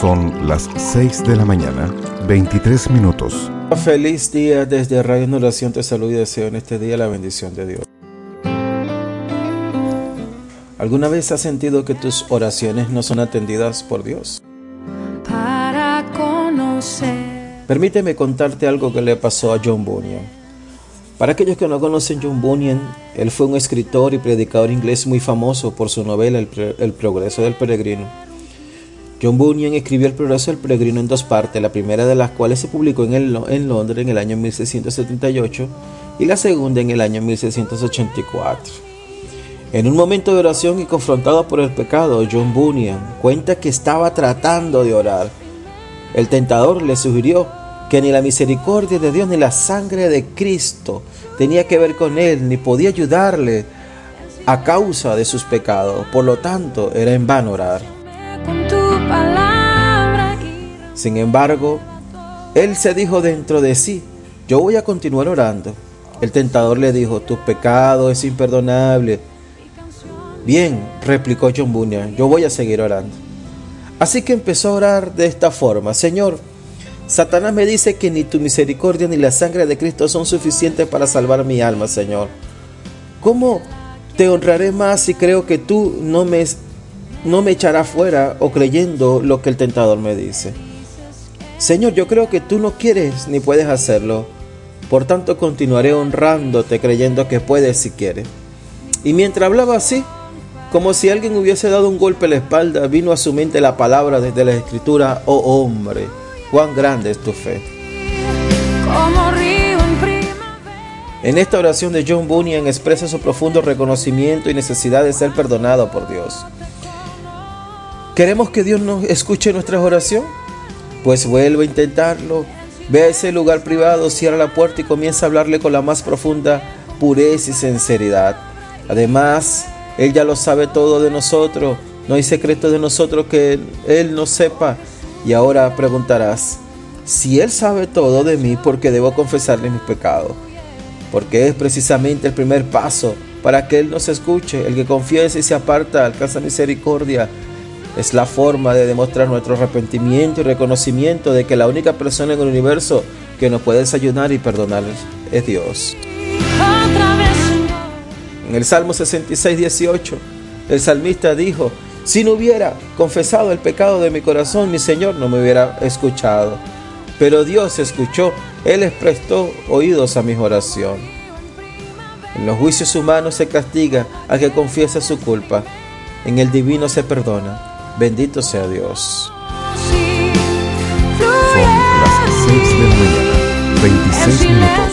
Son las 6 de la mañana, 23 minutos. Feliz día desde Radio en Oración te saludo y deseo en este día la bendición de Dios. ¿Alguna vez has sentido que tus oraciones no son atendidas por Dios? Para conocer. Permíteme contarte algo que le pasó a John Bunyan. Para aquellos que no conocen John Bunyan, él fue un escritor y predicador inglés muy famoso por su novela El, Progreso del Peregrino. John Bunyan escribió El Progreso del Peregrino en dos partes, la primera de las cuales se publicó en, en Londres en el año 1678 y la segunda en el año 1684. En un momento de oración y confrontado por el pecado, John Bunyan cuenta que estaba tratando de orar. El tentador le sugirió que ni la misericordia de Dios ni la sangre de Cristo tenía que ver con él, ni podía ayudarle a causa de sus pecados. Por lo tanto, era en vano orar. Sin embargo, él se dijo dentro de sí, yo voy a continuar orando. El tentador le dijo, tu pecado es imperdonable. Bien, replicó John Bunyan, yo voy a seguir orando. Así que empezó a orar de esta forma, Señor, Satanás me dice que ni tu misericordia ni la sangre de Cristo son suficientes para salvar mi alma, Señor. ¿Cómo te honraré más si creo que tú no me, no me echarás fuera o creyendo lo que el tentador me dice? Señor, yo creo que tú no quieres ni puedes hacerlo. Por tanto, continuaré honrándote creyendo que puedes si quieres. Y mientras hablaba así, como si alguien hubiese dado un golpe en la espalda, vino a su mente la palabra desde la escritura, oh hombre cuán grande es tu fe. en, esta oración de John Bunyan expresa su profundo reconocimiento y necesidad de ser perdonado por Dios. ¿Queremos que Dios nos escuche nuestras oraciones? Pues vuelve a intentarlo. Ve a ese lugar privado, cierra la puerta y comienza a hablarle con la más profunda pureza y sinceridad. Además, Él ya lo sabe todo de nosotros. No hay secreto de nosotros que Él no sepa. Y ahora preguntarás, si Él sabe todo de mí, ¿por qué debo confesarle mis pecados? Porque es precisamente el primer paso para que Él nos escuche. El que confiese y se aparta alcanza misericordia. Es la forma de demostrar nuestro arrepentimiento y reconocimiento de que la única persona en el universo que nos puede desayunar y perdonar es Dios. En el Salmo 66, 18, el salmista dijo, si no hubiera confesado el pecado de mi corazón, mi Señor no me hubiera escuchado. Pero Dios escuchó, Él les prestó oídos a mi oración. En los juicios humanos se castiga a que confiesa su culpa. En el divino se perdona. Bendito sea Dios. Son las 6 de la mañana, 26 minutos.